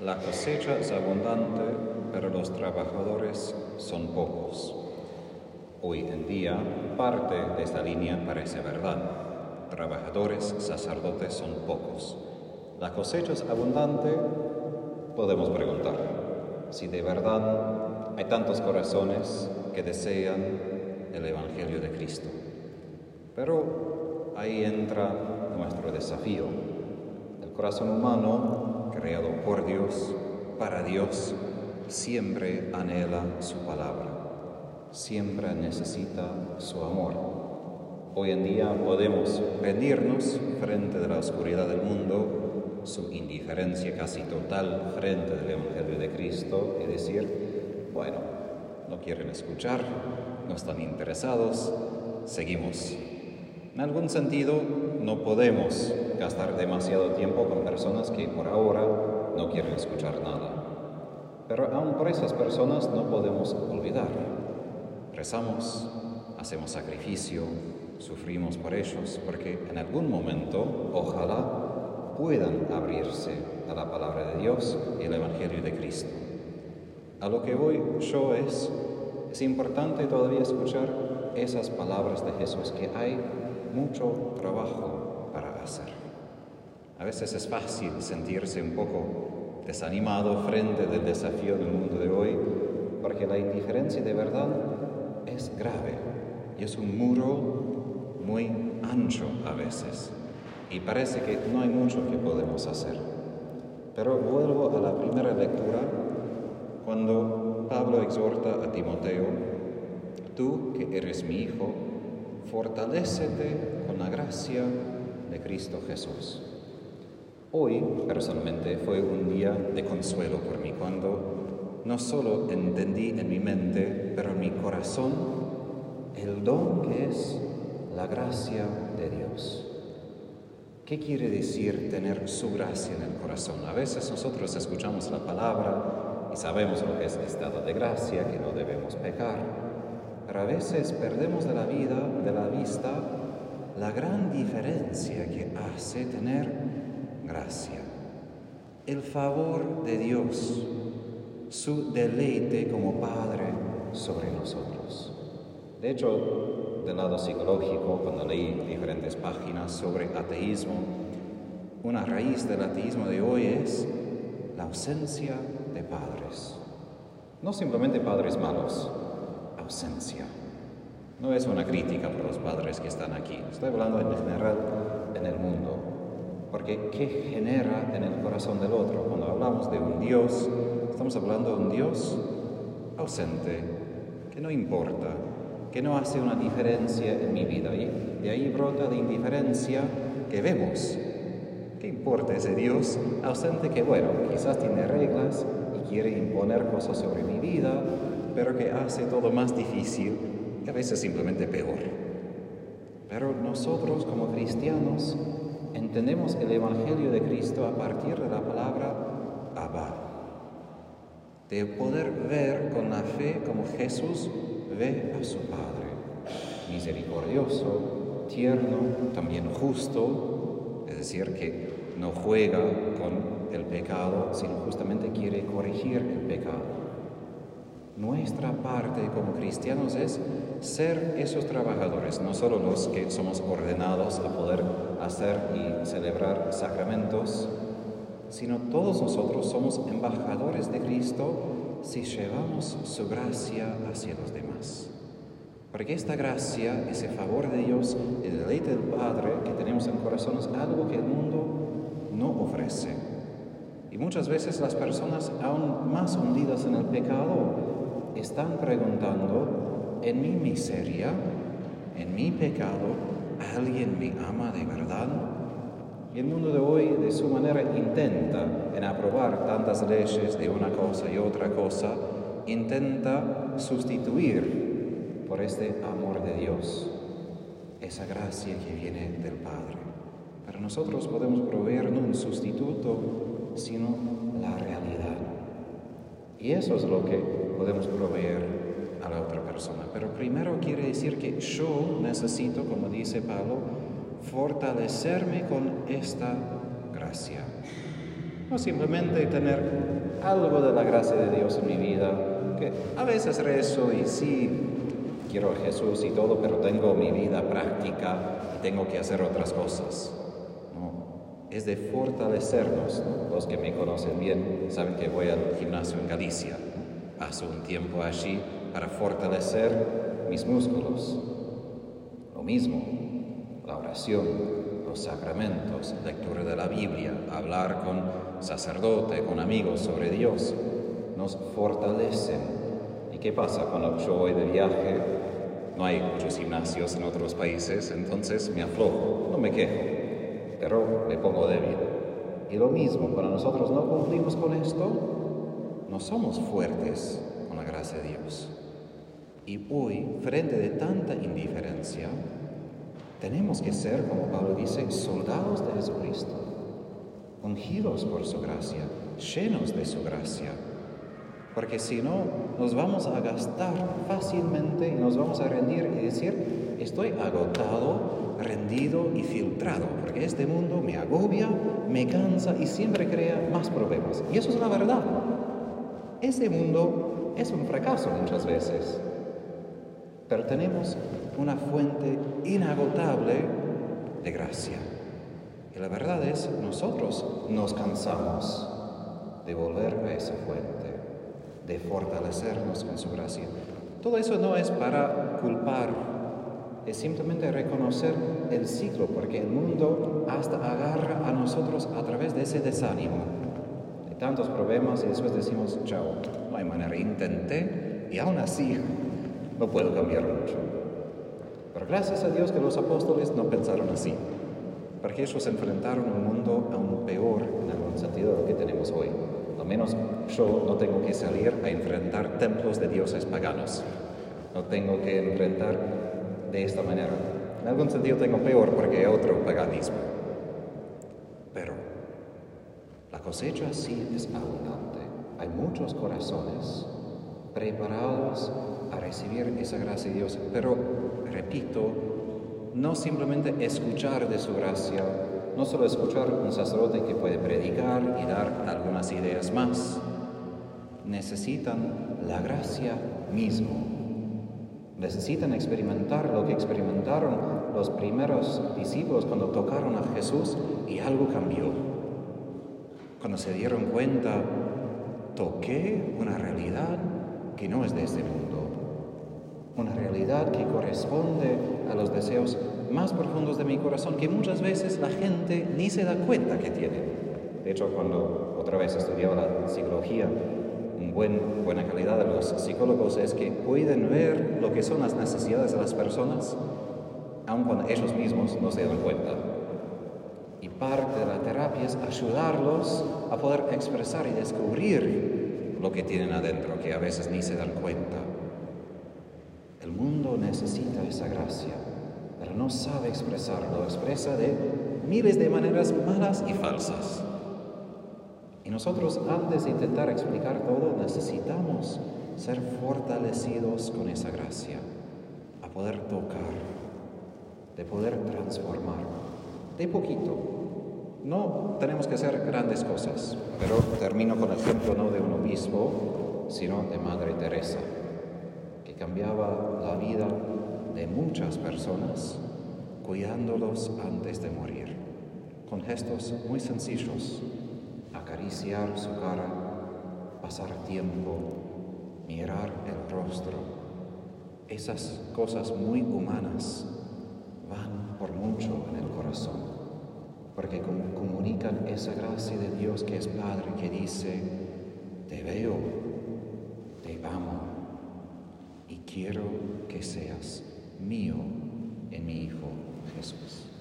La cosecha es abundante, pero los trabajadores son pocos. Hoy en día, parte de esta línea parece verdad. Trabajadores, sacerdotes son pocos. La cosecha es abundante, podemos preguntar si de verdad hay tantos corazones que desean el Evangelio de Cristo. Pero ahí entra nuestro desafío. El corazón humano, creado por Dios, para Dios, siempre anhela su palabra, siempre necesita su amor. Hoy en día podemos rendirnos frente de la oscuridad del mundo, su indiferencia casi total frente del Evangelio de Cristo y decir, bueno, no quieren escuchar, no están interesados, seguimos. En algún sentido, no podemos gastar demasiado tiempo con personas que por ahora no quieren escuchar nada. Pero aún por esas personas no podemos olvidar. Rezamos, hacemos sacrificio, sufrimos por ellos, porque en algún momento, ojalá, puedan abrirse a la palabra de Dios y el Evangelio de Cristo. A lo que voy yo es, es importante todavía escuchar esas palabras de Jesús, que hay mucho trabajo para hacer. A veces es fácil sentirse un poco desanimado frente del desafío del mundo de hoy, porque la indiferencia de verdad es grave y es un muro muy ancho a veces. Y parece que no hay mucho que podemos hacer. Pero vuelvo a la primera lectura cuando Pablo exhorta a Timoteo, tú que eres mi hijo, fortalécete con la gracia de Cristo Jesús. Hoy, personalmente, fue un día de consuelo por mí cuando no solo entendí en mi mente, pero en mi corazón, el don que es la gracia de Dios. ¿Qué quiere decir tener su gracia en el corazón? A veces nosotros escuchamos la palabra y sabemos lo que es estado de gracia, que no debemos pecar, pero a veces perdemos de la vida, de la vista, la gran diferencia que hace tener gracia. El favor de Dios, su deleite como Padre sobre nosotros. De hecho, del lado psicológico, cuando leí diferentes páginas sobre ateísmo, una raíz del ateísmo de hoy es la ausencia de padres. No simplemente padres malos, No es una crítica por los padres que están aquí, estoy hablando en general en el mundo. Porque ¿qué genera en el corazón del otro? Cuando hablamos de un Dios, estamos hablando de un Dios ausente, que no importa, que no hace una diferencia en mi vida. Y de ahí brota la indiferencia que vemos. ¿Qué importa ese Dios ausente que, bueno, quizás tiene reglas y quiere imponer cosas sobre mi vida, pero que hace todo más difícil y a veces simplemente peor? Pero nosotros como cristianos entendemos el Evangelio de Cristo a partir de la palabra Abba, de poder ver con la fe como Jesús ve a su Padre, misericordioso, tierno, también justo, es decir, que no juega con el pecado, sino justamente quiere corregir el pecado. Nuestra parte como cristianos es ser esos trabajadores, no solo los que somos ordenados a poder hacer y celebrar sacramentos, sino todos nosotros somos embajadores de Cristo si llevamos su gracia hacia los demás. Porque esta gracia, ese favor de Dios, el deleite del Padre que tenemos en corazón es algo que el mundo no ofrece. Y muchas veces las personas aún más hundidas en el pecado están preguntando, en mi miseria, en mi pecado, ¿alguien me ama de verdad? Y el mundo de hoy, de su manera, intenta, en aprobar tantas leyes de una cosa y otra cosa, intenta sustituir por este amor de Dios esa gracia que viene del Padre. Pero nosotros podemos proveer no un sustituto, sino la realidad. Y eso es lo que podemos proveer a la otra persona. Pero primero quiere decir que yo necesito, como dice Pablo, fortalecerme con esta gracia. No simplemente tener algo de la gracia de Dios en mi vida, que a veces rezo y sí quiero a Jesús y todo, pero tengo mi vida práctica y tengo que hacer otras cosas. No, es de fortalecernos. Los que me conocen bien saben que voy al gimnasio en Galicia. Paso un tiempo allí para fortalecer mis músculos. Lo mismo, la oración, los sacramentos, lectura de la Biblia, hablar con sacerdote, con amigos sobre Dios, nos fortalecen. ¿Y qué pasa cuando yo voy de viaje? No hay muchos gimnasios en otros países, entonces me aflojo, no me quejo, pero me pongo débil. Y lo mismo, cuando nosotros no cumplimos con esto, no somos fuertes con la gracia de Dios. Y hoy, frente de tanta indiferencia, tenemos que ser, como Pablo dice, soldados de Jesucristo, ungidos por su gracia, llenos de su gracia. Porque si no, nos vamos a gastar fácilmente y nos vamos a rendir y decir, estoy agotado, rendido y filtrado, porque este mundo me agobia, me cansa y siempre crea más problemas. Y eso es la verdad. Este mundo es un fracaso muchas veces. Pero tenemos una fuente inagotable de gracia. Y la verdad es, nosotros nos cansamos de volver a esa fuente, de fortalecernos con su gracia. Todo eso no es para culpar, es simplemente reconocer el ciclo, porque el mundo hasta agarra a nosotros a través de ese desánimo, de tantos problemas y después decimos, chao, no hay manera, intenté y aún así no puedo cambiar mucho. Pero gracias a Dios que los apóstoles no pensaron así, porque ellos enfrentaron un mundo aún peor en algún sentido de lo que tenemos hoy. Al menos yo no tengo que salir a enfrentar templos de dioses paganos. No tengo que enfrentar de esta manera. En algún sentido tengo peor porque hay otro paganismo. Pero la cosecha sí es abundante. Hay muchos corazones preparados a recibir esa gracia de Dios. Pero, repito, no simplemente escuchar de su gracia, no solo escuchar un sacerdote que puede predicar y dar algunas ideas más. Necesitan la gracia mismo. Necesitan experimentar lo que experimentaron los primeros discípulos cuando tocaron a Jesús y algo cambió. Cuando se dieron cuenta, toqué una realidad que no es de este mundo, una realidad que corresponde a los deseos más profundos de mi corazón que muchas veces la gente ni se da cuenta que tiene. De hecho, cuando otra vez estudiaba la psicología, una buen, buena calidad de los psicólogos es que pueden ver lo que son las necesidades de las personas, aun cuando ellos mismos no se dan cuenta. Y parte de la terapia es ayudarlos a poder expresar y descubrir lo que tienen adentro, que a veces ni se dan cuenta. El mundo necesita esa gracia, pero no sabe expresarlo, expresa de miles de maneras malas y falsas. Y nosotros antes de intentar explicar todo necesitamos ser fortalecidos con esa gracia, a poder tocar, de poder transformar, de poquito. No tenemos que hacer grandes cosas, pero termino con el ejemplo no de un obispo, sino de Madre Teresa cambiaba la vida de muchas personas cuidándolos antes de morir, con gestos muy sencillos, acariciar su cara, pasar tiempo, mirar el rostro. Esas cosas muy humanas van por mucho en el corazón, porque comunican esa gracia de Dios que es Padre, que dice, te veo, te amo quiero que seas mío en mi Hijo Jesús.